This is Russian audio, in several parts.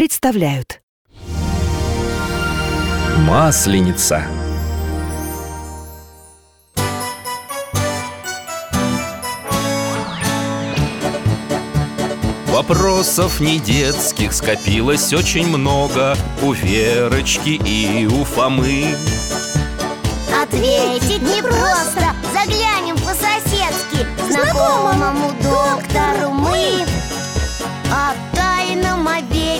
представляют. Масленица. Вопросов не детских скопилось очень много. У Верочки и у Фомы. Ответить непросто Заглянем по-соседски. Знакомому доктору мы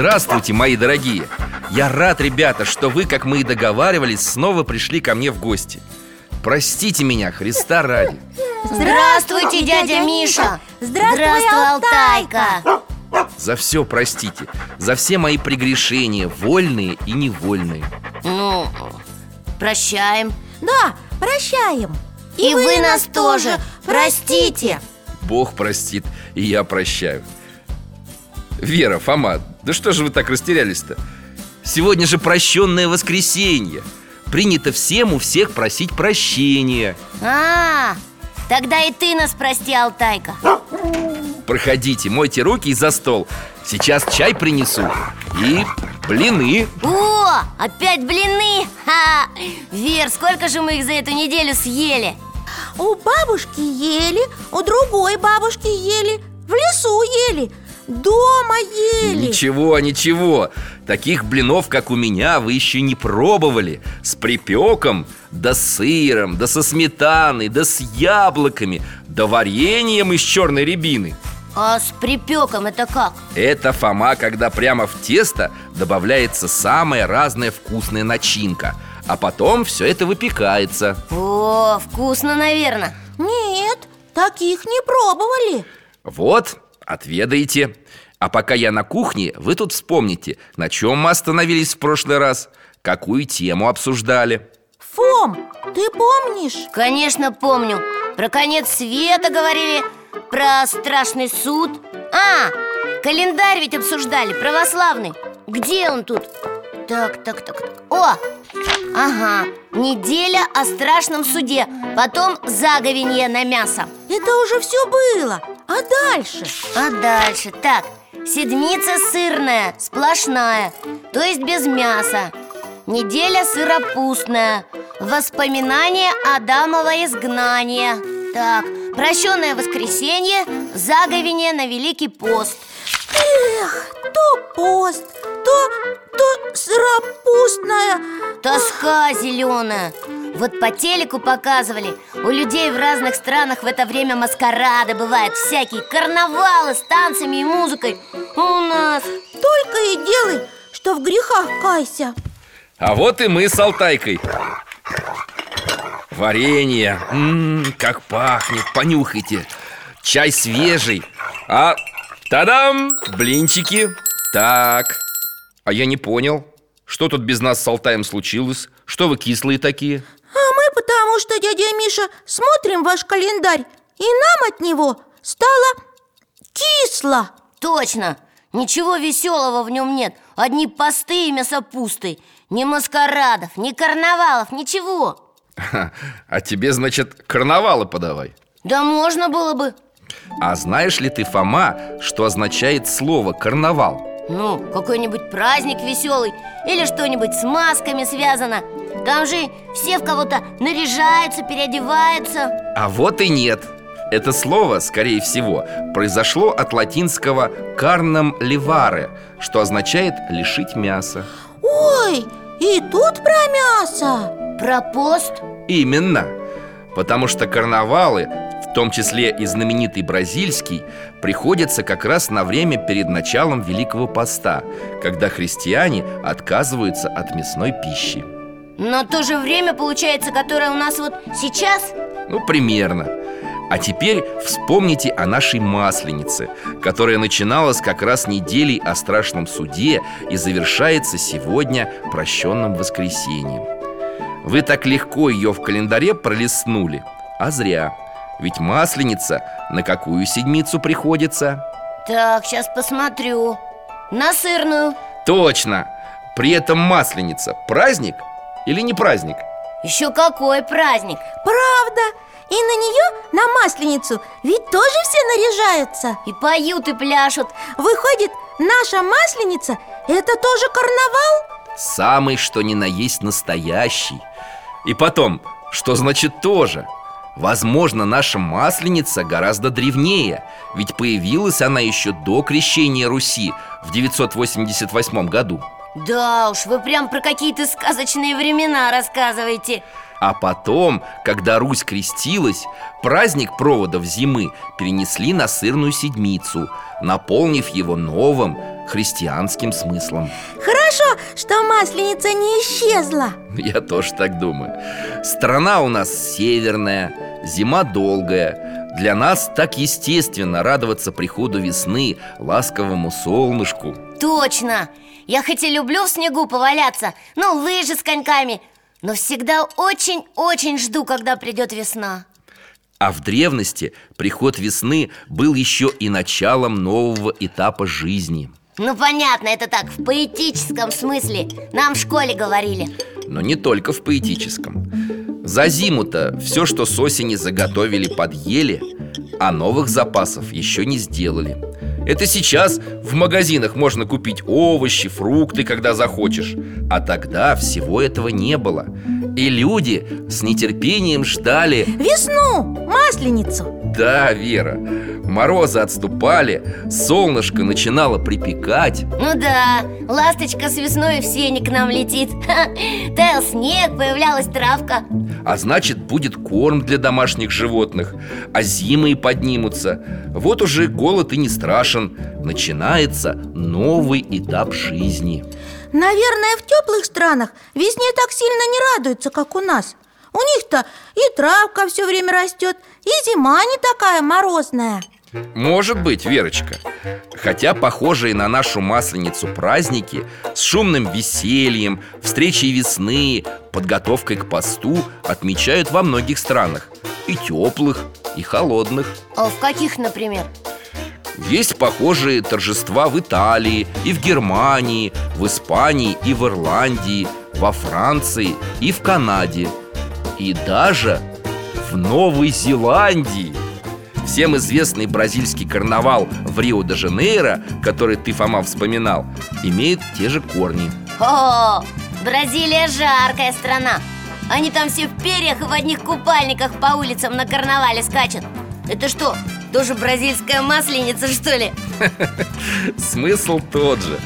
Здравствуйте, мои дорогие! Я рад, ребята, что вы, как мы и договаривались, снова пришли ко мне в гости. Простите меня, Христа ради. Здравствуйте, дядя Миша. Здравствуй, Алтайка. За все простите. За все мои прегрешения, вольные и невольные. Ну, прощаем. Да, прощаем. И вы нас тоже. Простите. Бог простит, и я прощаю. Вера, Фома, да что же вы так растерялись-то? Сегодня же прощенное воскресенье Принято всем у всех просить прощения А, тогда и ты нас прости, Алтайка Проходите, мойте руки и за стол Сейчас чай принесу И блины О, опять блины! Ха! Вер, сколько же мы их за эту неделю съели? У бабушки ели, у другой бабушки ели В лесу ели, дома ели. Ничего, ничего. Таких блинов, как у меня, вы еще не пробовали. С припеком, да с сыром, да со сметаной, да с яблоками Да вареньем из черной рябины. А с припеком это как? Это Фома, когда прямо в тесто добавляется самая разная вкусная начинка А потом все это выпекается. О, вкусно, наверное Нет, таких не пробовали. Вот, отведайте. А пока я на кухне, вы тут вспомните На чем мы остановились в прошлый раз Какую тему обсуждали. Фом, ты помнишь? Конечно, помню. Про конец света говорили Про страшный суд. А, календарь ведь обсуждали, православный. Где он тут? Так, так, так, так. О, ага, неделя о страшном суде Потом заговенье на мясо. Это уже все было. А дальше? А дальше, так, седмица сырная, сплошная То есть без мяса. Неделя сыропустная Воспоминания Адамова изгнания. Так, прощенное воскресенье Заговение на Великий пост. Эх, то пост, то, то сыропустная Тоска зеленая Вот по телеку показывали. У людей в разных странах в это время маскарады бывают Всякие. Карнавалы с танцами и музыкой. А У нас? Только и делай, что в грехах кайся. А вот и мы с Алтайкой Варенье, М, как пахнет, понюхайте. Чай свежий. А, тадам, блинчики. Так, а я не понял Что тут без нас с Алтаем случилось? Что вы кислые такие? А мы потому что, дядя Миша, смотрим ваш календарь И нам от него стало кисло. Точно! Ничего веселого в нем нет. Одни посты и мясопусты Ни маскарадов, ни карнавалов, ничего. А тебе, значит, карнавалы подавай. Да можно было бы. А знаешь ли ты, Фома, что означает слово «карнавал»? Ну, какой-нибудь праздник веселый Или что-нибудь с масками связано. Там же все в кого-то наряжаются, переодеваются. А вот и нет. Это слово, скорее всего, произошло от латинского «carnam levare», что означает «лишить мяса» Ой, и тут про мясо. Про пост? Именно. Потому что карнавалы, в том числе и знаменитый бразильский, приходятся как раз на время перед началом Великого Поста Когда христиане отказываются от мясной пищи. Но то же время, получается, которое у нас вот сейчас? Ну, примерно а теперь вспомните о нашей Масленице Которая начиналась как раз неделей о страшном суде И завершается сегодня прощенным воскресеньем Вы так легко ее в календаре пролистнули А зря Ведь Масленица на какую седмицу приходится? Так, сейчас посмотрю На сырную Точно! При этом Масленица праздник или не праздник? Еще какой праздник! Правда! И на нее, на Масленицу, ведь тоже все наряжаются. И поют, и пляшут. Выходит, наша Масленица – это тоже карнавал? Самый, что ни на есть настоящий. И потом, что значит тоже? Возможно, наша Масленица гораздо древнее Ведь появилась она еще до крещения Руси в 988 году Да уж, вы прям про какие-то сказочные времена рассказываете. А потом, когда Русь крестилась, праздник проводов зимы перенесли на сырную седмицу Наполнив его новым христианским смыслом. Хорошо, что Масленица не исчезла. Я тоже так думаю. Страна у нас северная, зима долгая. Для нас так естественно радоваться приходу весны, ласковому солнышку. Точно! Я хоть и люблю в снегу поваляться Ну, лыжи с коньками Но всегда очень-очень жду, когда придет весна. А в древности приход весны был еще и началом нового этапа жизни. Ну, понятно, это так, в поэтическом смысле. Нам в школе говорили. Но не только в поэтическом. За зиму-то все, что с осени заготовили, подъели А новых запасов еще не сделали Это сейчас в магазинах можно купить овощи, фрукты, когда захочешь. А тогда всего этого не было. И люди с нетерпением ждали. Весну, Масленицу. Да, Вера, морозы отступали, солнышко начинало припекать. Ну да, ласточка с весной в сене к нам летит. Таял снег, появлялась травка. А значит, будет корм для домашних животных А зимы и поднимутся. Вот уже голод и не страшен Начинается новый этап жизни. Наверное, в теплых странах весне так сильно не радуются, как у нас. У них-то и травка все время растет, и зима не такая морозная. Может быть, Верочка. Хотя похожие на нашу масленицу праздники С шумным весельем, встречей весны, подготовкой к посту Отмечают во многих странах. И теплых, и холодных. А в каких, например? Есть похожие торжества в Италии и в Германии, в Испании и в Ирландии, во Франции и в Канаде. И даже в Новой Зеландии. Всем известный бразильский карнавал в Рио-де-Жанейро, который ты, Фома, вспоминал, имеет те же корни. О, Бразилия жаркая страна. Они там все в перьях и в одних купальниках по улицам на карнавале скачут. Это что, тоже бразильская масленица, что ли? Смысл тот же.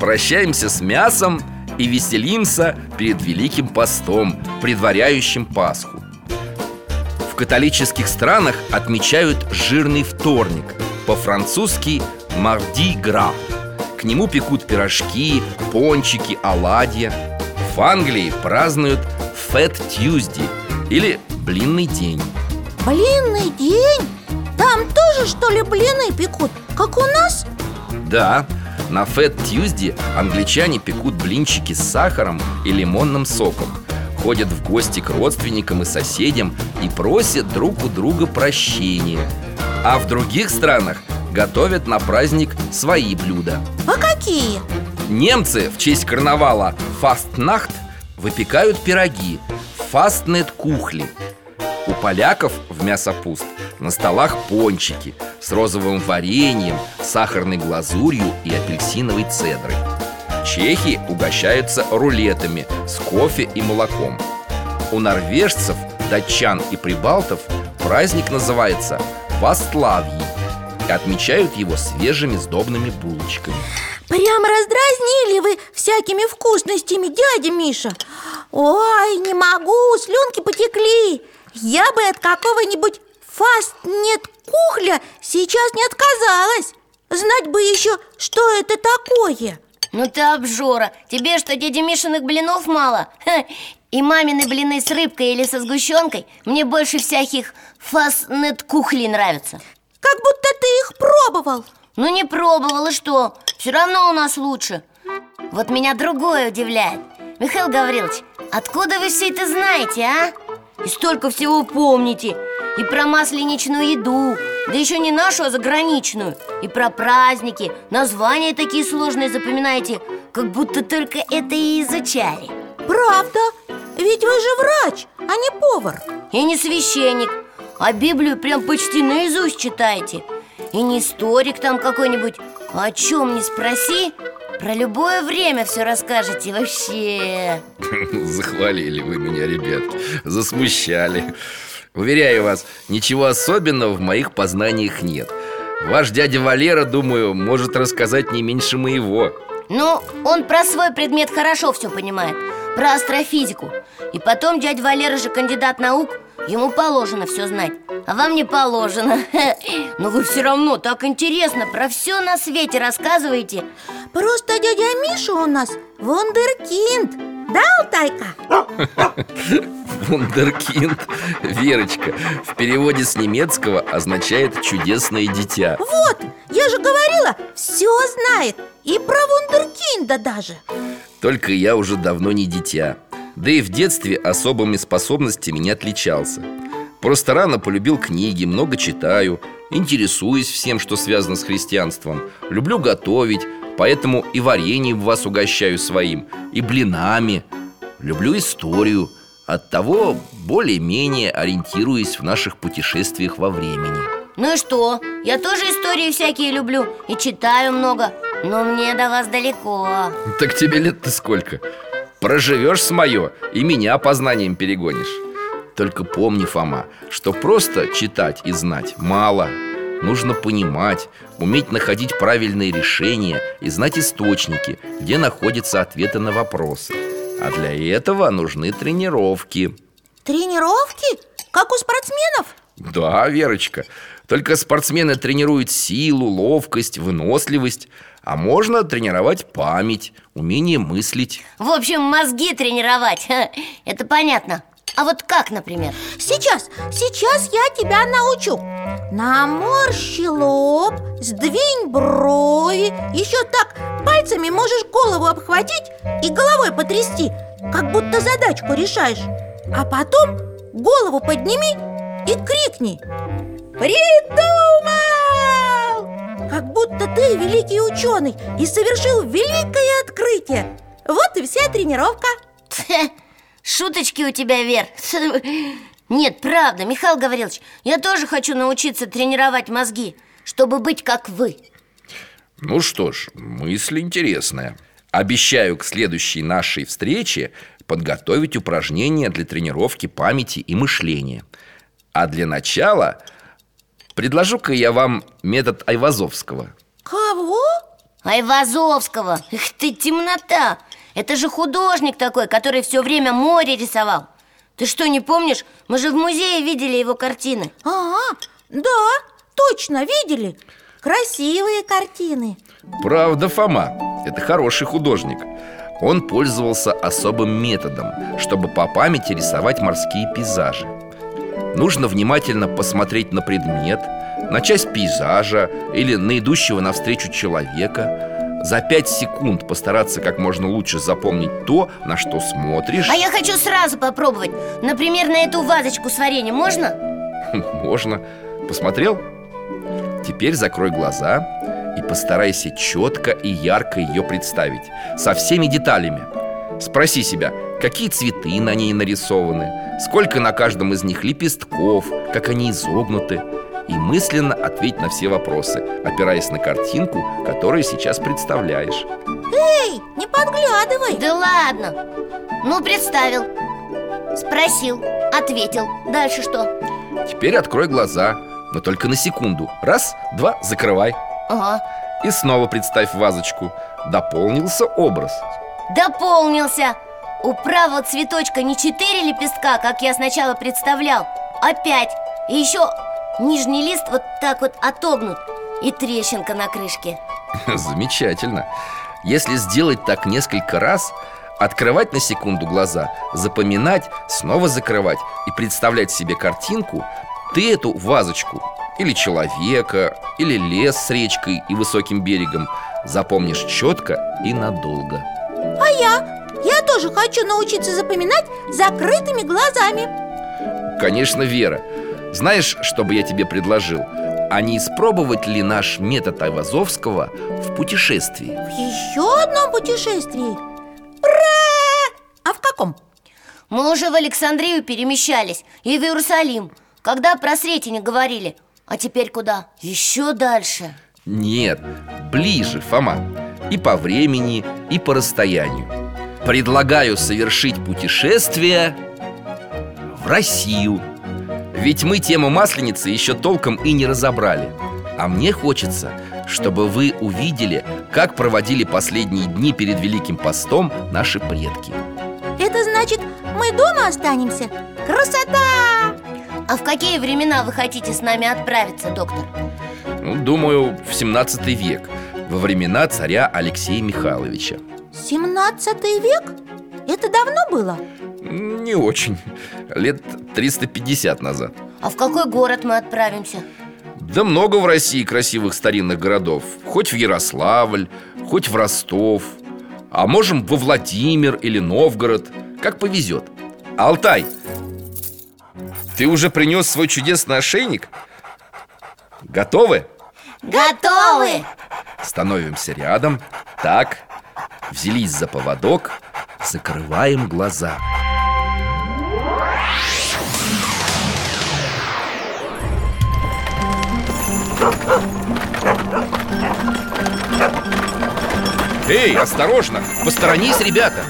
Прощаемся с мясом и веселимся перед Великим постом, предваряющим Пасху. В католических странах отмечают жирный вторник По-французски «марди гра» К нему пекут пирожки, пончики, оладья В Англии празднуют «Fat Tuesday» или «Блинный день» Блинный день? Там тоже, что ли, блины пекут, как у нас? Да, на Fat Tuesday англичане пекут блинчики с сахаром и лимонным соком Ходят в гости к родственникам и соседям и просят друг у друга прощения А в других странах готовят на праздник свои блюда А какие? Немцы в честь карнавала Фастнахт выпекают пироги Фастнет кухли У поляков в мясопуст на столах пончики С розовым вареньем, сахарной глазурью и апельсиновой цедрой. Чехи угощаются рулетами с кофе и молоком. У норвежцев, датчан и прибалтов праздник называется Вастлавьи И отмечают его свежими сдобными булочками. Прямо раздразнили вы всякими вкусностями, дядя Миша. Ой, не могу, слюнки потекли. Я бы от какого-нибудь фаст нет кухля сейчас не отказалась. Знать бы еще, что это такое. Ну ты обжора. Тебе что, дяди Мишиных блинов мало? Ха, И мамины блины с рыбкой или со сгущенкой Мне больше всяких фастнет кухлей нравятся. Как будто ты их пробовал. Ну не пробовал, и что? Все равно у нас лучше. Вот меня другое удивляет. Михаил Гаврилович, откуда вы все это знаете, а? И столько всего помните И про масленичную еду Да еще не нашу, а заграничную. И про праздники Названия такие сложные запоминаете Как будто только это и изучали Правда, ведь вы же врач, а не повар. Я не священник. А Библию прям почти наизусть читаете. И не историк там какой-нибудь. А о чем не спроси? Про любое время все расскажете вообще. Захвалили вы меня, ребятки. Засмущали Уверяю вас, ничего особенного в моих познаниях нет. Ваш дядя Валера, думаю, может рассказать не меньше моего. Ну, он про свой предмет хорошо все понимает. Про астрофизику. И потом дядя Валера же кандидат наук Ему положено все знать. А вам не положено. Но вы все равно так интересно Про все на свете рассказываете. Просто дядя Миша у нас вундеркинд Да, Алтайка? Вундеркинд. Верочка В переводе с немецкого означает «чудесное дитя» Вот, я же говорила, все знает. И про вундеркинда даже. Только я уже давно не дитя. Да и в детстве особыми способностями не отличался Просто рано полюбил книги, много читаю Интересуюсь всем, что связано с христианством. Люблю готовить, поэтому и вареньем вас угощаю своим И блинами. Люблю историю Оттого более-менее ориентируюсь в наших путешествиях во времени. Ну и что? Я тоже истории всякие люблю И читаю много Но мне до вас далеко. Так тебе лет-то сколько? Проживешь с мое и меня познанием перегонишь Только помни, Фома, что просто читать и знать мало. Нужно понимать, уметь находить правильные решения и знать источники, где находятся ответы на вопросы. А для этого нужны тренировки. Тренировки? Как у спортсменов? Да, Верочка Только спортсмены тренируют силу, ловкость, выносливость А можно тренировать память, умение мыслить. В общем, мозги тренировать. Это понятно А вот как, например? Сейчас, сейчас я тебя научу. Наморщи лоб, сдвинь брови. Еще так пальцами можешь голову обхватить и головой потрясти Как будто задачку решаешь. А потом голову подними и крикни. Придумал! Как будто ты великий ученый и совершил великое открытие. Вот и вся тренировка Шуточки у тебя, Вер. Нет, правда, Михаил Гаврилович Я тоже хочу научиться тренировать мозги Чтобы быть как вы. Ну что ж, мысль интересная. Обещаю к следующей нашей встрече подготовить упражнения для тренировки памяти и мышления. А для начала предложу-ка я вам метод Айвазовского. Кого? Айвазовского? Эх ты, темнота Это же художник такой, который все время море рисовал. Ты что, не помнишь? Мы же в музее видели его картины. Ага, да, точно, видели. Красивые картины. Правда, Фома, это хороший художник. Он пользовался особым методом, чтобы по памяти рисовать морские пейзажи. Нужно внимательно посмотреть на предмет, на часть пейзажа или на идущего навстречу человека За пять секунд постараться как можно лучше запомнить то, на что смотришь. А я хочу сразу попробовать. Например, на эту вазочку с вареньем можно? Можно. Посмотрел? Теперь закрой глаза и постарайся четко и ярко ее представить. Со всеми деталями. Спроси себя, какие цветы на ней нарисованы Сколько на каждом из них лепестков, как они изогнуты И мысленно ответь на все вопросы, опираясь на картинку, которую сейчас представляешь. Эй, не подглядывай! Да ладно! Ну, представил. Спросил, ответил. Дальше что? Теперь открой глаза, но только на секунду. Раз, два, закрывай. Ага. И снова представь вазочку. Дополнился образ. Дополнился! У правого цветочка не четыре лепестка, как я сначала представлял. А пять И еще нижний лист вот так вот отогнут И трещинка на крышке. Замечательно. Если сделать так несколько раз Открывать на секунду глаза Запоминать, снова закрывать И представлять себе картинку Ты эту вазочку Или человека Или лес с речкой и высоким берегом Запомнишь четко и надолго. А я? Я тоже хочу научиться запоминать закрытыми глазами. Конечно, Вера Знаешь, что бы я тебе предложил? А не испробовать ли наш метод Айвазовского в путешествии? В еще одном путешествии Ура! А в каком? Мы уже в Александрию перемещались И в Иерусалим Когда про Сретение говорили А теперь куда? Еще дальше Нет, ближе, Фома И по времени, и по расстоянию Предлагаю совершить путешествие в Россию Ведь мы тему Масленицы еще толком и не разобрали А мне хочется, чтобы вы увидели, как проводили последние дни перед Великим постом наши предки Это значит, мы дома останемся? Красота! А в какие времена вы хотите с нами отправиться, доктор? ну, Думаю, в 17 век Во времена царя Алексея Михайловича 17 век? Это давно было? Не очень Лет 350 назад А в какой город мы отправимся? Да много в России красивых старинных городов Хоть в Ярославль, хоть в Ростов А можем во Владимир или Новгород Как повезет Алтай, ты уже принес свой чудесный ошейник? Готовы? Готовы! Становимся рядом Так, взялись за поводок Закрываем глаза Эй, осторожно! Посторонись, ребята!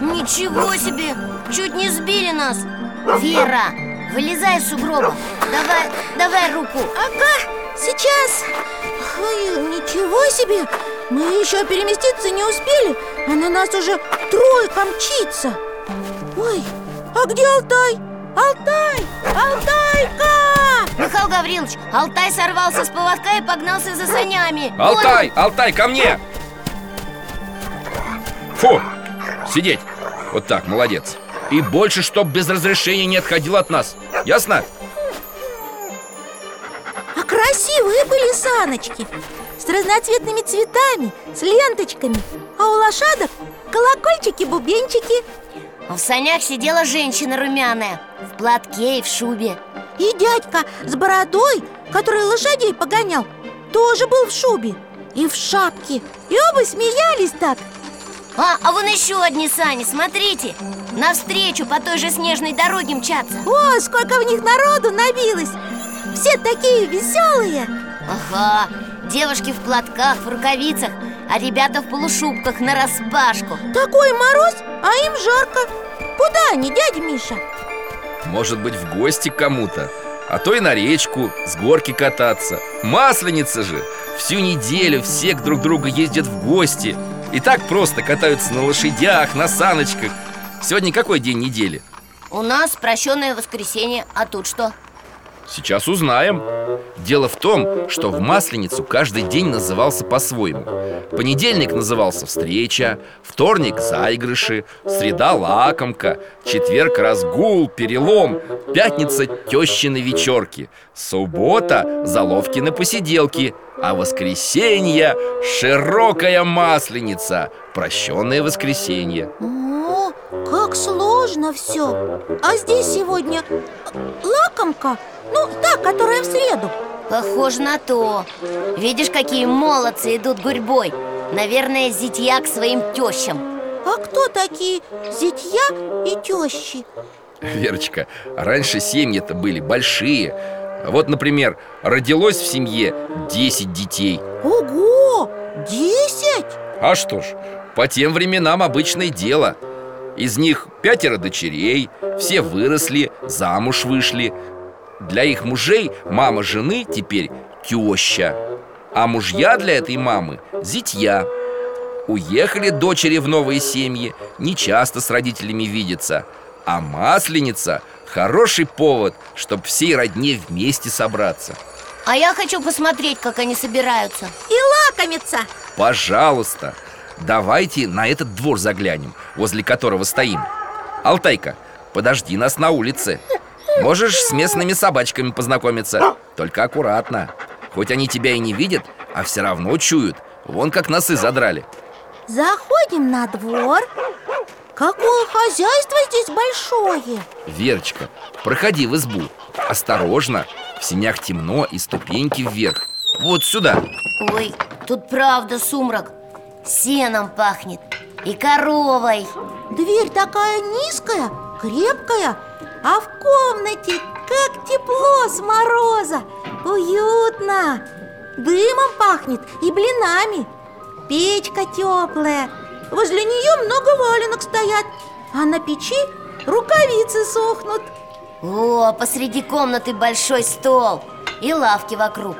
Ничего себе! Чуть не сбили нас Вера, вылезай из сугроба Давай, давай руку Ага, сейчас Ой, Ничего себе! Мы еще переместиться не успели, а на нас уже тройка мчится Ой, а где Алтай? Алтай! Алтайка! Михаил Гаврилович, Алтай сорвался с поводка и погнался за санями Алтай, Алтай, ко мне! Фу! Сидеть! Вот так, молодец И больше, чтоб без разрешения не отходил от нас Ясно? А красивые были саночки С разноцветными цветами, с ленточками. А у лошадок колокольчики-бубенчики А в санях сидела женщина румяная В платке и в шубе. И дядька с бородой, который лошадей погонял Тоже был в шубе и в шапке. И оба смеялись так. А, а вон еще одни сани, смотрите. Навстречу по той же снежной дороге мчатся. О, сколько в них народу набилось. Все такие веселые. Ага, девушки в платках, в рукавицах А ребята в полушубках нараспашку Такой мороз, а им жарко. Куда они, дядя Миша? Может быть, в гости к кому-то? А то и на речку, с горки кататься. Масленица же! Всю неделю все к друг другу ездят в гости. И так просто катаются на лошадях, на саночках. Сегодня какой день недели? У нас прощенное воскресенье, а тут что? Сейчас узнаем. Дело в том, что в Масленицу каждый день назывался по-своему. Понедельник назывался встреча Вторник – заигрыши Среда – лакомка Четверг – разгул, перелом Пятница – тещины вечерки Суббота – заловкины посиделки А воскресенье – широкая масленица Прощенное воскресенье. О, как сложно все А здесь сегодня лакомка? Ну, та, которая в среду. Похоже на то. Видишь, какие молодцы идут гурьбой. Наверное, зятья к своим тещам А кто такие зятья и тещи? Верочка, раньше семьи-то были большие Вот, например, родилось в семье 10 детей Ого! Десять? А что ж, по тем временам обычное дело Из них пятеро дочерей, все выросли, замуж вышли Для их мужей мама жены теперь теща А мужья для этой мамы – зятья Уехали дочери в новые семьи, не часто с родителями видятся А масленица – хороший повод, чтобы всей родне вместе собраться. А я хочу посмотреть, как они собираются. И лакомиться Пожалуйста, давайте на этот двор заглянем, возле которого стоим. Алтайка, подожди нас на улице. Можешь с местными собачками познакомиться Только аккуратно. Хоть они тебя и не видят, а все равно чуют. Вон как носы задрали. Заходим на двор Какое хозяйство здесь большое? Верочка, проходи в избу. Осторожно, в синях темно и ступеньки вверх. Вот сюда. Ой, тут правда сумрак. Сеном пахнет и коровой. Дверь такая низкая, крепкая А в комнате как тепло с мороза. Уютно. Дымом пахнет и блинами. Печка теплая Возле нее много валенок стоят А на печи рукавицы сохнут. О, посреди комнаты большой стол И лавки вокруг.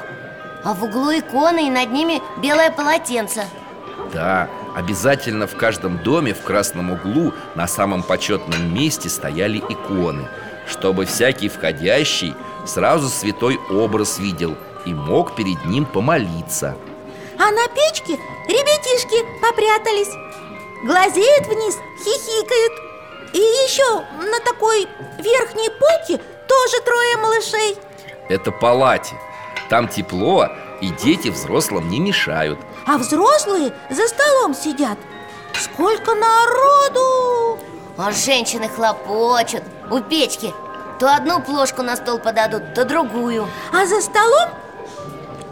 А в углу иконы и над ними белое полотенце. Да, обязательно в каждом доме в красном углу на самом почетном месте стояли иконы Чтобы всякий входящий сразу святой образ видел и мог перед ним помолиться. А на печке ребятишки попрятались Глазеют вниз, хихикают И еще на такой верхней полке тоже трое малышей. Это палате. Там тепло, и дети взрослым не мешают. А взрослые за столом сидят. Сколько народу! А женщины хлопочут. У печки То одну плошку на стол подадут, то другую. А за столом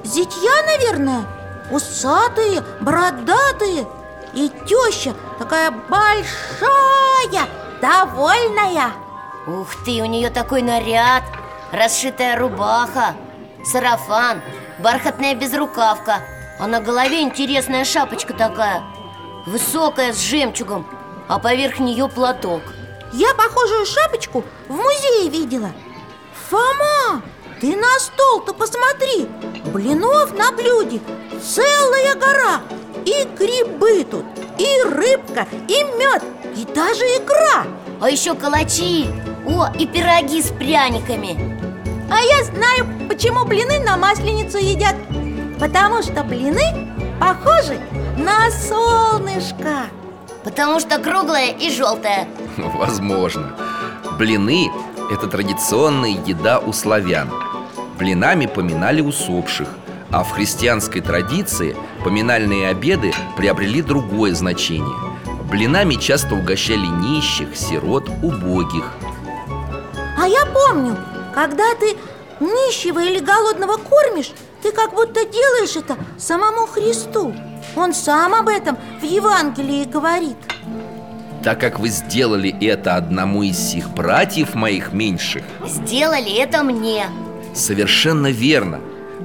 зятья, наверное Усатые, бородатые И теща такая большая, довольная. Ух ты, у нее такой наряд. Расшитая рубаха, сарафан, бархатная безрукавка. А на голове интересная шапочка такая Высокая, с жемчугом А поверх нее платок. Я похожую шапочку в музее видела. Фома, ты на стол-то посмотри. Блинов на блюде целая гора! И грибы тут, и рыбка, и мед, и даже икра! А еще калачи! О, и пироги с пряниками! А я знаю, почему блины на масленицу едят. Потому что блины похожи на солнышко. Потому что круглая и желтая Возможно. Блины – это традиционная еда у славян. Блинами поминали усопших А в христианской традиции поминальные обеды приобрели другое значение. Блинами часто угощали нищих, сирот, убогих. А я помню, когда ты нищего или голодного кормишь Ты как будто делаешь это самому Христу. Он сам об этом в Евангелии говорит. Так как вы сделали это одному из сих братьев моих меньших Сделали это мне. Совершенно верно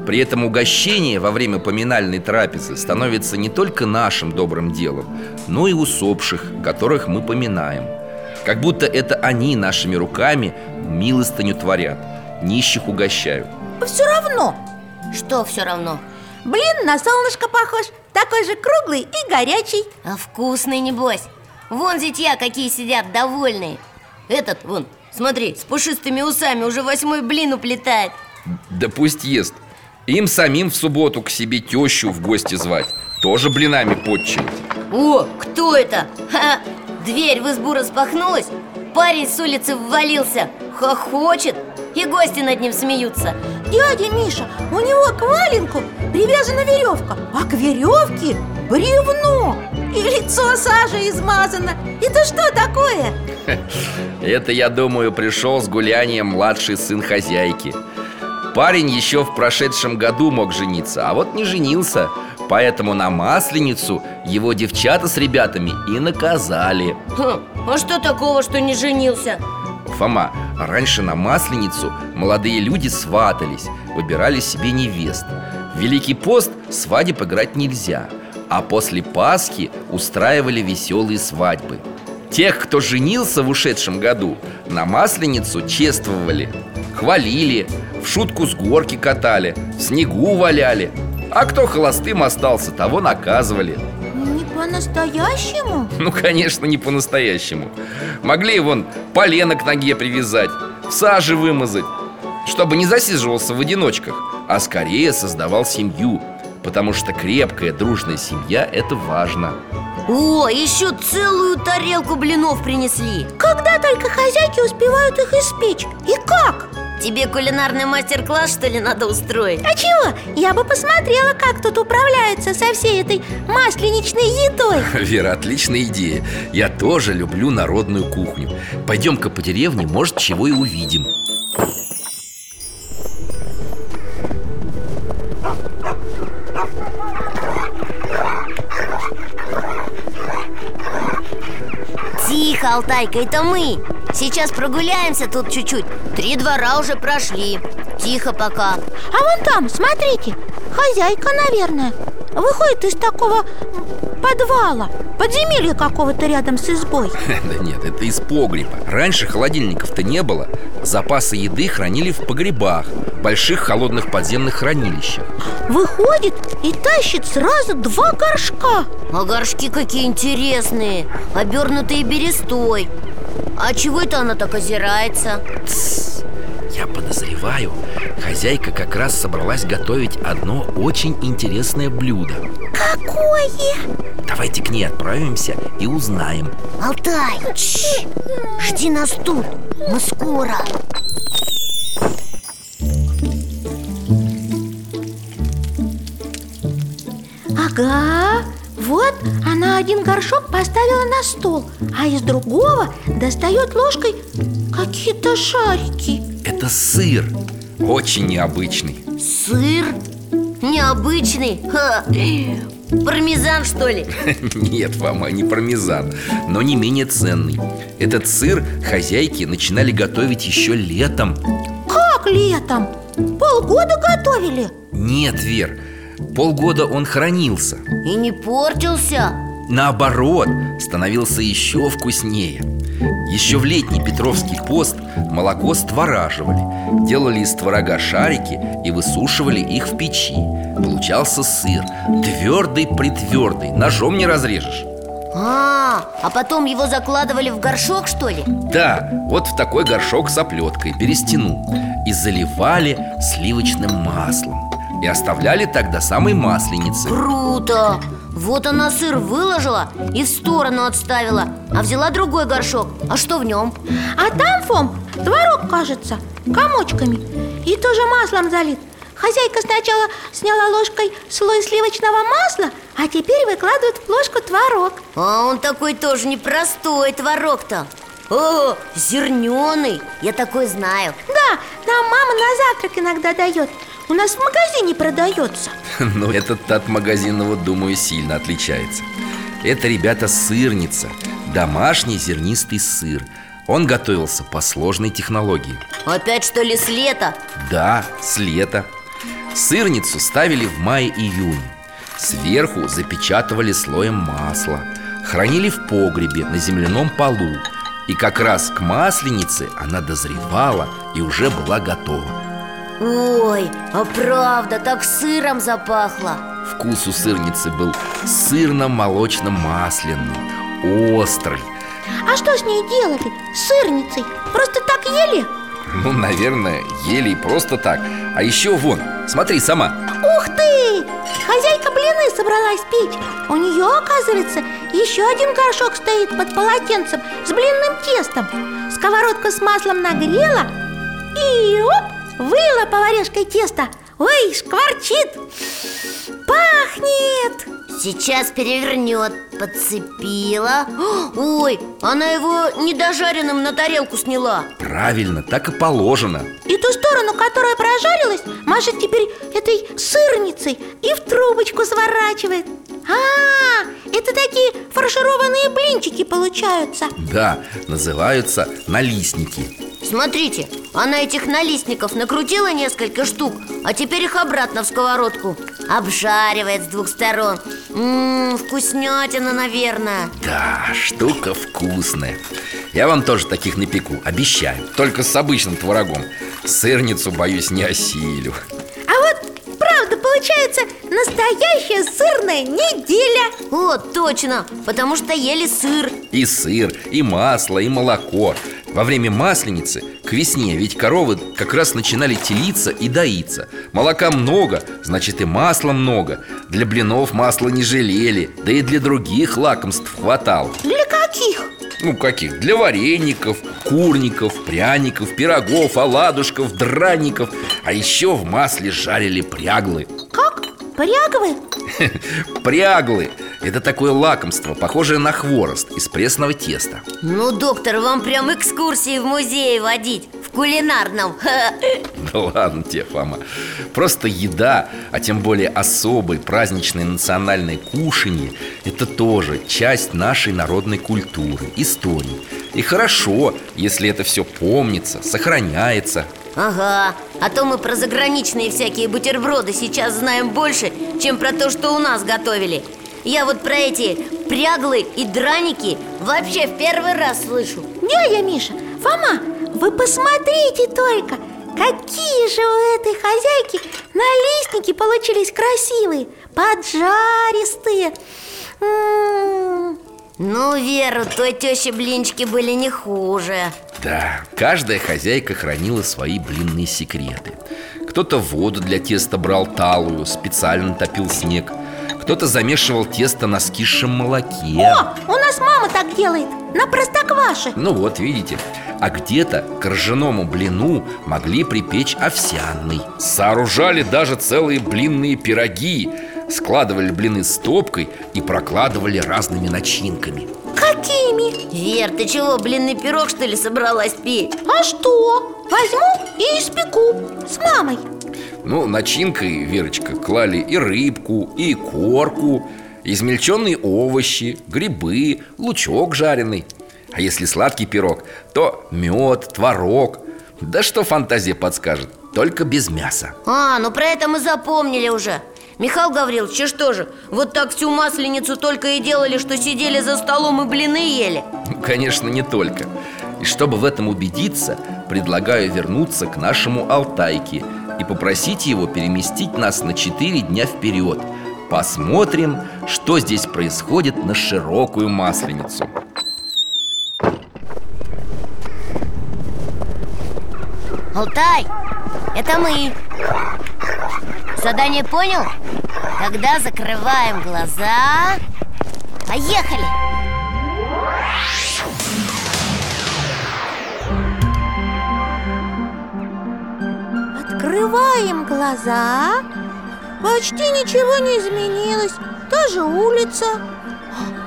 При этом угощение во время поминальной трапезы становится не только нашим добрым делом, но и усопших, которых мы поминаем. Как будто это они нашими руками милостыню творят, нищих угощают. Все равно. Что все равно? Блин на солнышко похож. Такой же круглый и горячий. А вкусный небось. Вон зятья какие сидят довольные. Этот, вон, смотри, с пушистыми усами уже восьмой блин уплетает. Да пусть ест Им самим в субботу к себе тещу в гости звать. Тоже блинами подчивать О, кто это? Ха, дверь в избу распахнулась Парень с улицы ввалился Хохочет И гости над ним смеются. Дядя Миша, у него к валенку привязана веревка А к веревке бревно И лицо сажей измазано. Это что такое? Это, я думаю, пришел с гулянием младший сын хозяйки Парень еще в прошедшем году мог жениться, а вот не женился. Поэтому на Масленицу его девчата с ребятами и наказали. Хм, А что такого, что не женился? Фома, раньше на Масленицу молодые люди сватались, выбирали себе невест. В Великий пост свадеб играть нельзя А после Пасхи устраивали веселые свадьбы. Тех, кто женился в ушедшем году, на Масленицу чествовали Хвалили, в шутку с горки катали, в снегу валяли А кто холостым остался, того наказывали Не по-настоящему? Ну, конечно, не по-настоящему Могли вон полено к ноге привязать, в саже вымазать Чтобы не засиживался в одиночках, а скорее создавал семью Потому что крепкая, дружная семья – это важно О, еще целую тарелку блинов принесли Когда только хозяйки успевают их испечь? И как? Тебе кулинарный мастер-класс, что ли, надо устроить? А чего? Я бы посмотрела, как тут управляются со всей этой масленичной едой. Вера, отличная идея. Я тоже люблю народную кухню. Пойдем-ка по деревне, может, чего и увидим. Тихо, Алтайка, это мы Сейчас прогуляемся тут чуть-чуть. Три двора уже прошли. Тихо пока. А вон там, смотрите, хозяйка, наверное. Выходит из такого подвала Подземелья какого-то рядом с избой. Да нет, это из погреба. Раньше холодильников-то не было. Запасы еды хранили в погребах Больших холодных подземных хранилищах. Выходит и тащит сразу два горшка. А горшки какие интересные. Обернутые берестой А чего это она так озирается? Тссс. Я подозреваю, хозяйка как раз собралась готовить одно очень интересное блюдо Какое? Давайте к ней отправимся и узнаем Алтай, чш, жди нас тут Мы скоро Ага, вот она один горшок поставила на стол А из другого достает ложкой какие-то шарики Это сыр Очень необычный Сыр? Необычный? Ха. Пармезан, что ли? Нет, Фома, не пармезан Но не менее ценный Этот сыр хозяйки начинали готовить еще летом Как летом? Полгода готовили? Нет, Вер, полгода он хранился. И не портился? Наоборот, становился еще вкуснее. Еще в летний Петровский пост молоко створаживали Делали из творога шарики и высушивали их в печи. Получался сыр, твердый-притвердый, ножом не разрежешь. А, а потом его закладывали в горшок, что ли? Да, вот в такой горшок с оплеткой, берестяну И заливали сливочным маслом И оставляли так до самой масленицы Круто! Вот она сыр выложила и в сторону отставила А взяла другой горшок. А что в нем? А там, Фом, творог, кажется, комочками. И тоже маслом залит. Хозяйка сначала сняла ложкой слой сливочного масла А теперь выкладывает в ложку творог. А он такой тоже непростой творог-то. О, зерненый, я такой знаю. Да, нам мама на завтрак иногда дает У нас в магазине продается. Но этот от магазинного, думаю, сильно отличается. Это, ребята, сырница Домашний зернистый сыр. Он готовился по сложной технологии. Опять что ли с лета? Да, с лета. Сырницу ставили в мае-июне Сверху запечатывали слоем масла. Хранили в погребе на земляном полу. И как раз к масленице она дозревала и уже была готова Ой, а правда, так сыром запахло Вкус у сырницы был сырно-молочно-масляный, острый А что с ней делали? С сырницей? Просто так ели? Ну, наверное, ели и просто так А еще вон, смотри сама Ух ты! Хозяйка блины собралась печь У нее, оказывается, еще один горшок стоит под полотенцем с блинным тестом Сковородку с маслом нагрела И оп, выла поварешкой тесто. Ой, шкварчит. Пахнет. Сейчас перевернет, подцепила. Ой, она его недожаренным на тарелку сняла. Правильно, так и положено. И ту сторону, которая прожарилась, машет теперь этой сырницей И в трубочку сворачивает А, это такие фаршированные блинчики получаются. Да, называются налистники. Смотрите, она этих налистников накрутила несколько штук А теперь их обратно в сковородку. Обжаривает с двух сторон. Ммм, вкуснятина, наверное. Да, штука вкусная. Я вам тоже таких напеку, обещаю. Только с обычным творогом. Сырницу, боюсь, не осилю получается настоящая сырная неделя. О, точно, потому что ели сыр. И сыр, и масло, и молоко. Во время масленицы к весне Ведь коровы как раз начинали телиться и доиться. Молока много, значит и масла много. Для блинов масла не жалели Да и для других лакомств хватало. Для каких? Ну каких? Для вареников, курников, пряников, пирогов, оладушков, драников. А еще в масле жарили пряглы Как? Пряговые? Пряглы – это такое лакомство, похожее на хворост из пресного теста. Ну, доктор, вам прям экскурсии в музее водить В кулинарном. Да ладно тебе, Фома. Просто еда, а тем более особые праздничные национальные кушанье Это тоже часть нашей народной культуры, истории. И хорошо, если это все помнится, сохраняется Ага, а то мы про заграничные всякие бутерброды сейчас знаем больше, чем про то, что у нас готовили. Я вот про эти пряглы и драники вообще в первый раз слышу. Дядя Миша, Фома, вы посмотрите только Какие же у этой хозяйки налистники получились красивые Поджаристые. М-м-м. Ну, Вера, той тещи блинчики были не хуже Да, каждая хозяйка хранила свои блинные секреты. Кто-то воду для теста брал талую, специально топил снег. Кто-то замешивал тесто на скисшем молоке. О, у нас мама так делает, на простокваше. Ну вот, видите А где-то к ржаному блину могли припечь овсяный. Сооружали даже целые блинные пироги. Складывали блины стопкой и прокладывали разными начинками Какими? Вер, ты чего, блинный пирог, что ли, собралась петь? А что? Возьму и испеку с мамой Ну, начинкой, Верочка, клали и рыбку, и корку Измельченные овощи, грибы, лучок жареный А если сладкий пирог, то мед, творог Да что фантазия подскажет, только без мяса А, ну про это мы запомнили уже Михаил Гаврилович, что же, вот так всю масленицу только и делали, что сидели за столом и блины ели? Ну, конечно, не только. И чтобы в этом убедиться, предлагаю вернуться к нашему Алтайке И попросить его переместить нас на 4 дня вперед. Посмотрим, что здесь происходит на широкую масленицу Алтай, это мы. Задание понял? Тогда закрываем глаза. Поехали! Открываем глаза. Почти ничего не изменилось. Та же улица.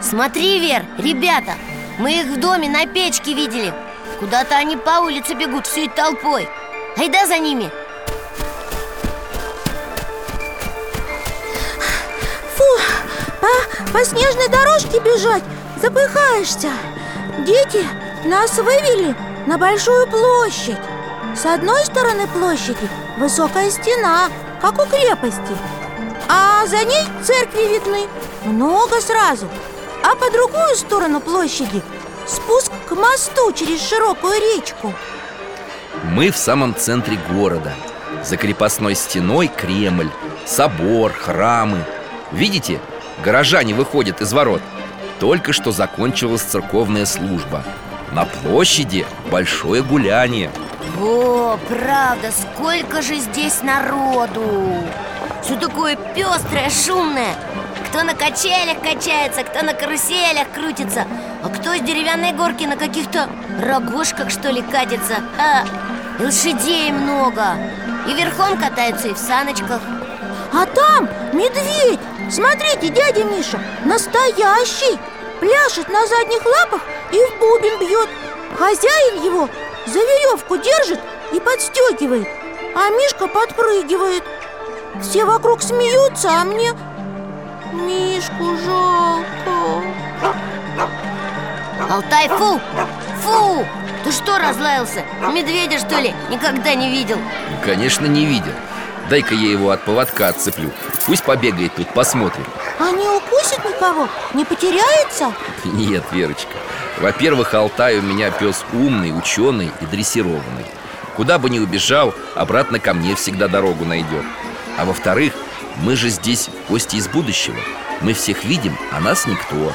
Смотри, Вер, ребята. Мы их в доме на печке видели Куда-то они по улице бегут всей толпой. Айда за ними. Фу, по, по снежной дорожке бежать? Запыхаешься. Дети нас вывели на большую площадь. С одной стороны площади высокая стена, как у крепости А за ней церкви видны, много сразу. А по другую сторону площади спуск к мосту через широкую речку. Мы в самом центре города. За крепостной стеной Кремль, собор, храмы. Видите, горожане выходят из ворот. Только что закончилась церковная служба. На площади большое гуляние. О, правда, сколько же здесь народу! Все такое пестрое, шумное Кто на качелях качается, кто на каруселях крутится. А кто с деревянной горки на каких-то рогожках, что ли, катится? А, И лошадей много. И верхом катаются, и в саночках. А там медведь! Смотрите, дядя Миша, настоящий! Пляшет на задних лапах и в бубен бьет. Хозяин его за веревку держит и подстегивает А Мишка подпрыгивает. Все вокруг смеются, а мне Мишку жалко Алтай, фу! Фу! Ты что разлаялся? Медведя, что ли? Никогда не видел Конечно, не видел Дай-ка я его от поводка отцеплю Пусть побегает тут, посмотрим А не укусит никого? Не потеряется? Нет, Верочка Во-первых, Алтай у меня пес умный, ученый и дрессированный Куда бы ни убежал, обратно ко мне всегда дорогу найдет А во-вторых, мы же здесь гости из будущего. Мы всех видим, а нас никто.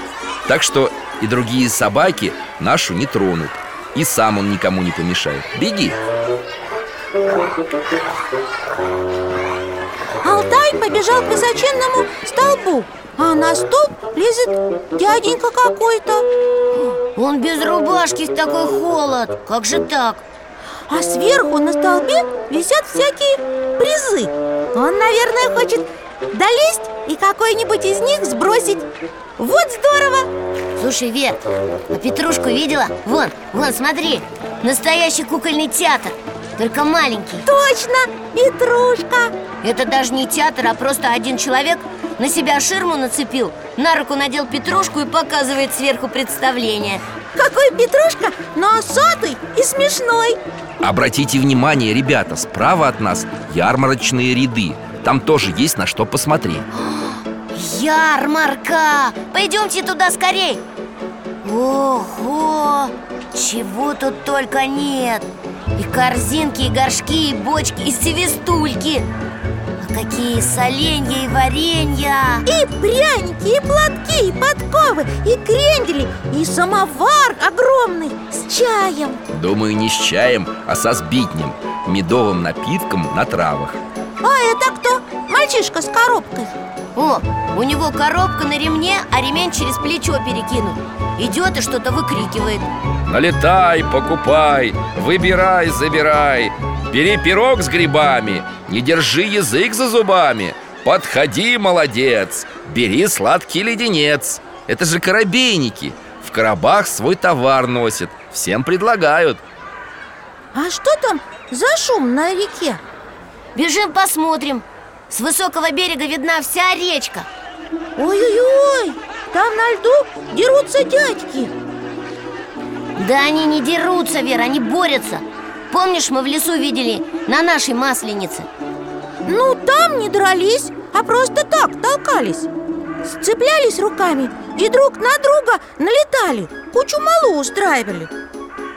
Так что и другие собаки нашу не тронут. И сам он никому не помешает. Беги. Алтай побежал к высоченному столбу А на столб лезет дяденька какой-то. Он без рубашки в такой холод. Как же так? А сверху на столбе висят всякие призы Он, наверное, хочет долезть и какой-нибудь из них сбросить Вот здорово! Слушай, Вер, а Петрушку видела? Вон, вон, смотри Настоящий кукольный театр Только маленький Точно! Петрушка! Это даже не театр, а просто один человек на себя ширму нацепил На руку надел петрушку и показывает сверху представление Какой Петрушка, носатый и смешной Обратите внимание, ребята, справа от нас ярмарочные ряды. Там тоже есть на что посмотреть. Ярмарка! Пойдемте туда скорей! Ого! Чего тут только нет! И корзинки, и горшки, и бочки, и свистульки! А какие соленья и варенья! И пряники, и платки, и подковы, и крендели, и самовар огромный с чаем. Думаю, не с чаем, а со сбитнем Медовым напитком на травах. А это кто? Мальчишка с коробкой. О, у него коробка на ремне, а ремень через плечо перекинут. Идет и что-то выкрикивает. Налетай, покупай, выбирай, забирай. Бери пирог с грибами, не держи язык за зубами. Подходи, молодец, бери сладкий леденец. Это же коробейники В коробах свой товар носят, всем предлагают. А что там за шум на реке? Бежим посмотрим. С высокого берега видна вся речка. Ой-ой-ой, там на льду дерутся дядьки. Да они не дерутся, Вера, они борются. Помнишь, мы в лесу видели на нашей масленице? Ну, там не дрались, а просто так толкались Сцеплялись руками и друг на друга налетали. Кучу малу устраивали.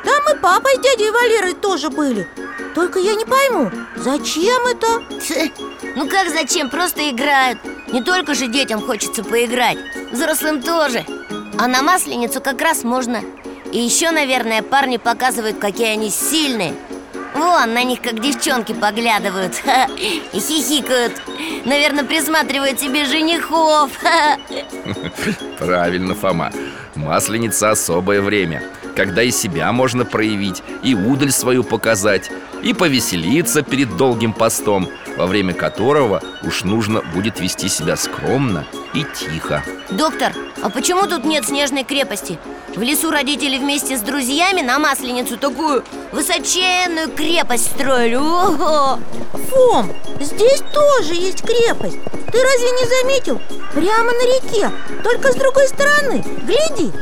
Там и папа с дядей Валерой тоже были. Только я не пойму, зачем это? Ну как зачем? Просто играют. Не только же детям хочется поиграть Взрослым тоже. А на масленицу как раз можно. И еще, наверное, парни показывают, какие они сильные Вон, на них как девчонки поглядывают. Ха, И хихикают. Наверное, присматривают себе женихов. Ха. Правильно, Фома. Масленица особое время Когда и себя можно проявить И удаль свою показать И повеселиться перед долгим постом Во время которого уж нужно будет вести себя скромно и тихо. Доктор, а почему тут нет снежной крепости? В лесу родители вместе с друзьями на Масленицу такую высоченную крепость строили Ого! Фом, здесь тоже есть крепость Ты разве не заметил? Прямо на реке, только с другой стороны Гляди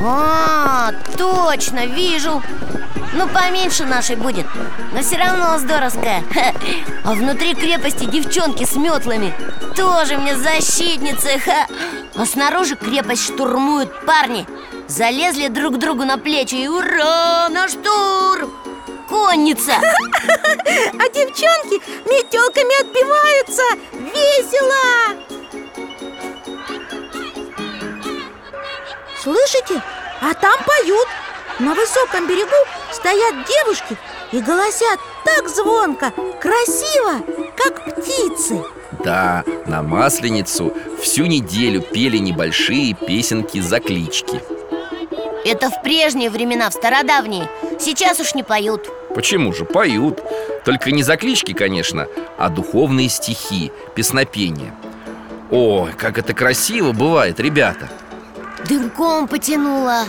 А, точно, вижу Ну, поменьше нашей будет Но все равно здоровская Ха. А внутри крепости девчонки с метлами Тоже мне защитницы ха. А снаружи крепость штурмуют парни Залезли друг другу на плечи и ура, на штурм! Конница! А девчонки метелками отбиваются Весело! Слышите? А там поют На высоком берегу стоят девушки И голосят так звонко, красиво, как птицы Да, на Масленицу всю неделю пели небольшие песенки-заклички Это в прежние времена, в стародавние Сейчас уж не поют Почему же? Поют Только не заклички, конечно, а духовные стихи, песнопения Ой, как это красиво бывает, ребята Дымком потянуло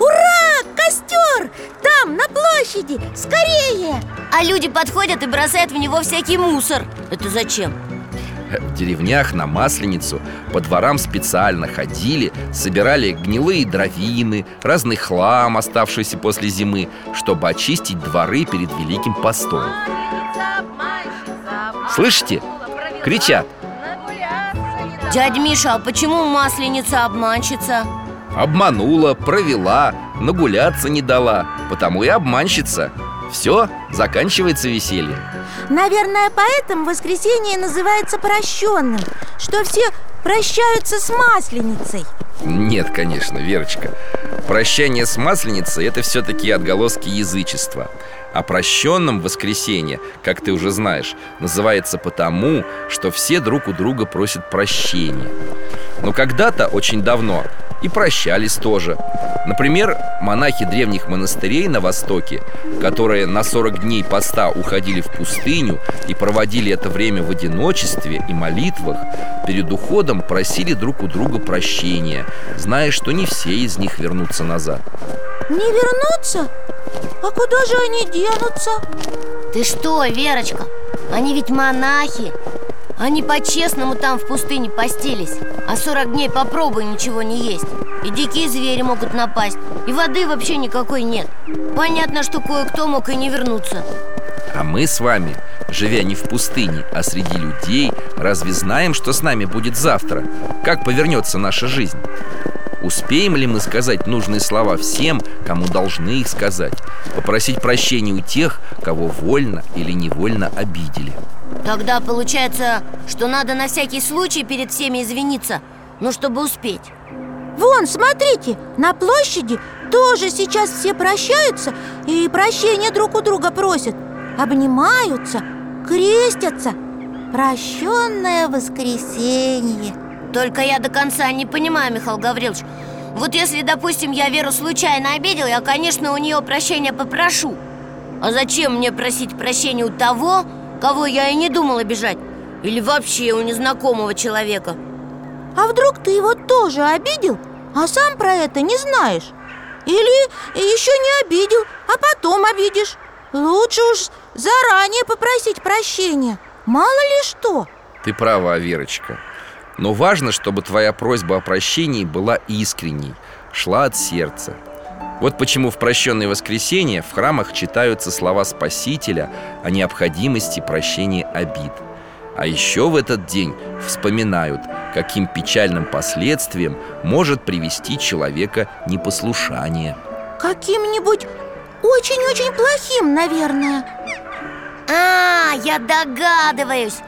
Ура! Костер! Там, на площади! Скорее! А люди подходят и бросают в него всякий мусор Это зачем? В деревнях на Масленицу по дворам специально ходили, собирали гнилые дровины, разный хлам, оставшийся после зимы, чтобы очистить дворы перед Великим постом. Слышите? Кричат Дядь Миша, а почему масленица обманщица? Обманула, провела, нагуляться не дала Потому и обманщица Все, заканчивается веселье. Наверное, поэтому воскресенье называется прощенным Что все прощаются с масленицей. Нет, конечно, Верочка. Прощание с Масленицей – это все-таки отголоски язычества. А прощенным воскресенье, как ты уже знаешь, называется потому, что все друг у друга просят прощения. Но когда-то, очень давно, и прощались тоже Например, монахи древних монастырей на Востоке Которые на 40 дней поста уходили в пустыню И проводили это время в одиночестве и молитвах Перед уходом просили друг у друга прощения Зная, что не все из них вернутся назад Не вернуться? А куда же они денутся? Ты что, Верочка? Они ведь монахи Они по-честному там в пустыне постились А 40 дней попробуй ничего не есть И дикие звери могут напасть И воды вообще никакой нет Понятно, что кое-кто мог и не вернуться А мы с вами, живя не в пустыне, а среди людей Разве знаем, что с нами будет завтра? Как повернется наша жизнь? Успеем ли мы сказать нужные слова всем, кому должны их сказать? Попросить прощения у тех, кого вольно или невольно обидели? Тогда получается, что надо на всякий случай перед всеми извиниться Ну, чтобы успеть. Вон, смотрите, на площади тоже сейчас все прощаются И прощения друг у друга просят. Обнимаются, крестятся. Прощенное воскресенье. Только я до конца не понимаю, Михаил Гаврилович. Вот если, допустим, я Веру случайно обидел Я, конечно, у нее прощения попрошу. А зачем мне просить прощения у того, кого я и не думал обижать? Или вообще у незнакомого человека? А вдруг ты его тоже обидел, а сам про это не знаешь? Или еще не обидел, а потом обидишь Лучше уж заранее попросить прощения Мало ли что Ты права, Верочка Но важно, чтобы твоя просьба о прощении была искренней Шла от сердца Вот почему в прощенное воскресенье в храмах читаются слова Спасителя о необходимости прощения обид. А еще в этот день вспоминают, каким печальным последствиям может привести человека непослушание. Каким-нибудь очень-очень плохим, наверное. А, я догадываюсь.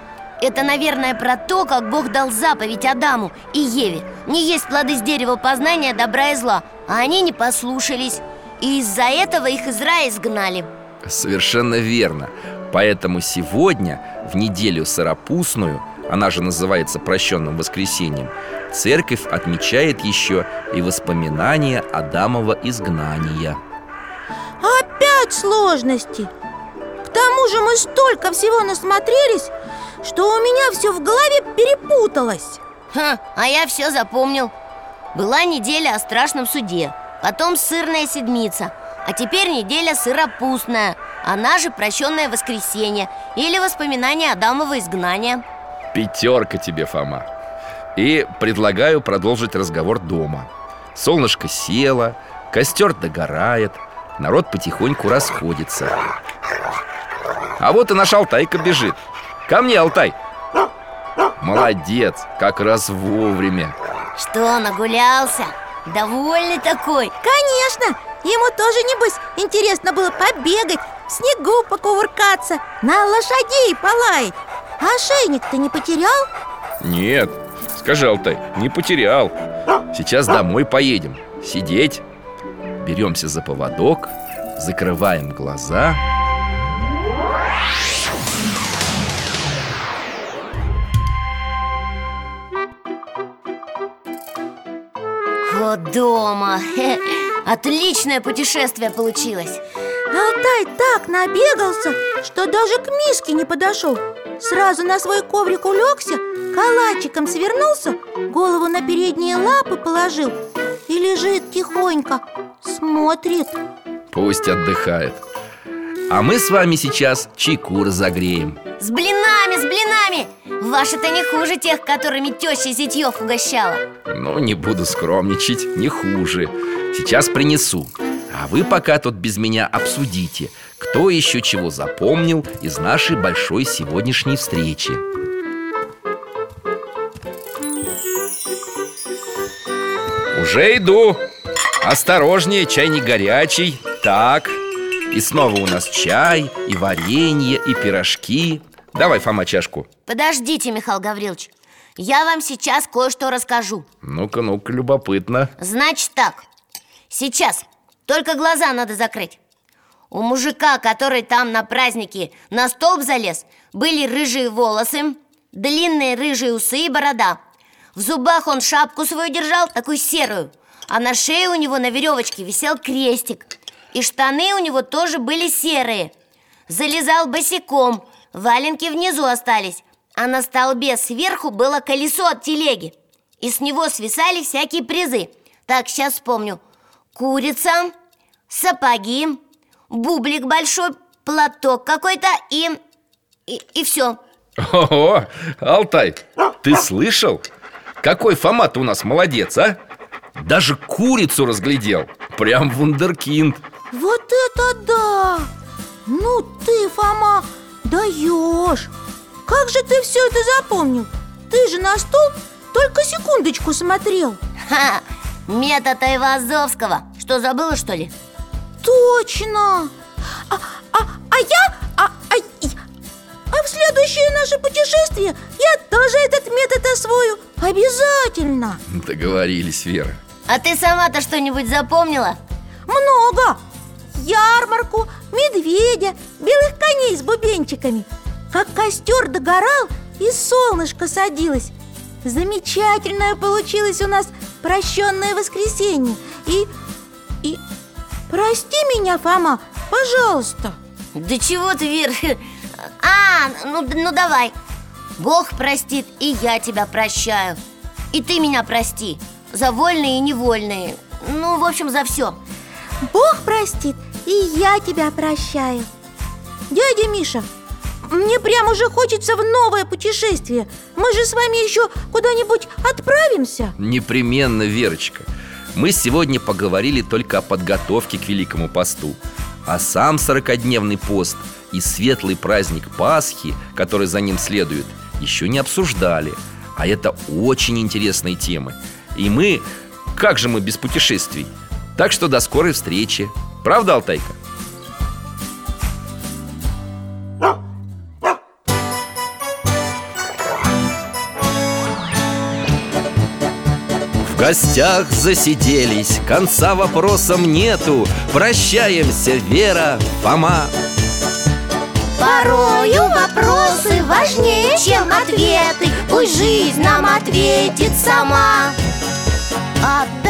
Это, наверное, про то, как Бог дал заповедь Адаму и Еве Не есть плоды с дерева познания добра и зла А они не послушались И из-за этого их из рая изгнали. Совершенно верно. Поэтому сегодня, в неделю сыропустную Она же называется прощенным воскресеньем Церковь отмечает еще и воспоминания Адамова изгнания. Опять сложности. К тому же мы столько всего насмотрелись Что у меня все в голове перепуталось. Ха, а я все запомнил Была неделя о страшном суде Потом сырная седмица А теперь неделя сыропустная Она же прощенное воскресенье Или воспоминания Адамова изгнания. Пятерка тебе, Фома. И предлагаю продолжить разговор дома. Солнышко село, костер догорает Народ потихоньку расходится. А вот и наш Алтайка бежит. Ко мне, Алтай. Молодец, как раз вовремя Что, нагулялся? Довольный такой? Конечно, ему тоже, небось, интересно было побегать В снегу покувыркаться, на лошадей полаять А ошейник ты не потерял? Нет, скажи, Алтай, не потерял. Сейчас домой поедем. Сидеть. Беремся за поводок Закрываем глаза Дома. Отличное путешествие получилось. Алтай так набегался, что даже к миске не подошел. Сразу на свой коврик улегся, калачиком свернулся Голову на передние лапы положил И лежит тихонько, смотрит. Пусть отдыхает. А мы с вами сейчас чайку разогреем. С блинами, с блинами Ваши-то не хуже тех, которыми теща Зятьев угощала Ну, не буду скромничать, не хуже Сейчас принесу А вы пока тут без меня обсудите, кто еще чего запомнил из нашей большой сегодняшней встречи. Уже иду. Осторожнее, чай не горячий. Так. И снова у нас чай, и варенье, и пирожки. Давай, Фома, чашку. Подождите, Михаил Гаврилович. Я вам сейчас кое-что расскажу. Ну-ка, ну-ка, любопытно. Значит так. Сейчас Только глаза надо закрыть. У мужика, который там на празднике на столб залез Были рыжие волосы Длинные рыжие усы и борода. В зубах он шапку свою держал, такую серую А на шее у него на веревочке висел крестик. И штаны у него тоже были серые. Залезал босиком Валенки внизу остались А на столбе сверху было колесо от телеги И с него свисали всякие призы Так, сейчас вспомню Курица, сапоги, бублик большой, платок какой-то и... и, и все Ого, Алтай, ты слышал? Какой Фома-то у нас молодец, а? Даже курицу разглядел Прям вундеркинд Вот это да! Ну ты, Фома, даешь! Как же ты все это запомнил? Ты же на стол только секундочку смотрел Ха, метод Айвазовского Что, забыла, что ли? Точно! А, а, а я... А, а, а в следующее наше путешествие я тоже этот метод освою Обязательно! Договорились, Вера А ты сама-то что-нибудь запомнила? Много! Ярмарку, медведя, белых коней с бубенчиками. Как костер догорал и солнышко садилось. Замечательное получилось у нас прощенное воскресенье. И... и... Прости меня, Фома, пожалуйста. Да чего ты, Вер? А, ну, ну давай. Бог простит, и я тебя прощаю. И ты меня прости За вольные и невольные. Ну, в общем, за все Бог простит, и я тебя прощаю. Дядя Миша, мне прям уже хочется в новое путешествие. Мы же с вами еще куда-нибудь отправимся? Непременно, Верочка. Мы сегодня поговорили только о подготовке к Великому посту А сам сорокодневный пост и светлый праздник Пасхи, который за ним следует, еще не обсуждали. А это очень интересные темы. И мы, как же мы без путешествий? Так что до скорой встречи Правда, Алтайка? В гостях засиделись, конца вопросам нету. Прощаемся, Вера, Фома. Порою вопросы важнее, чем ответы. Пусть жизнь нам ответит сама. О дальнем, о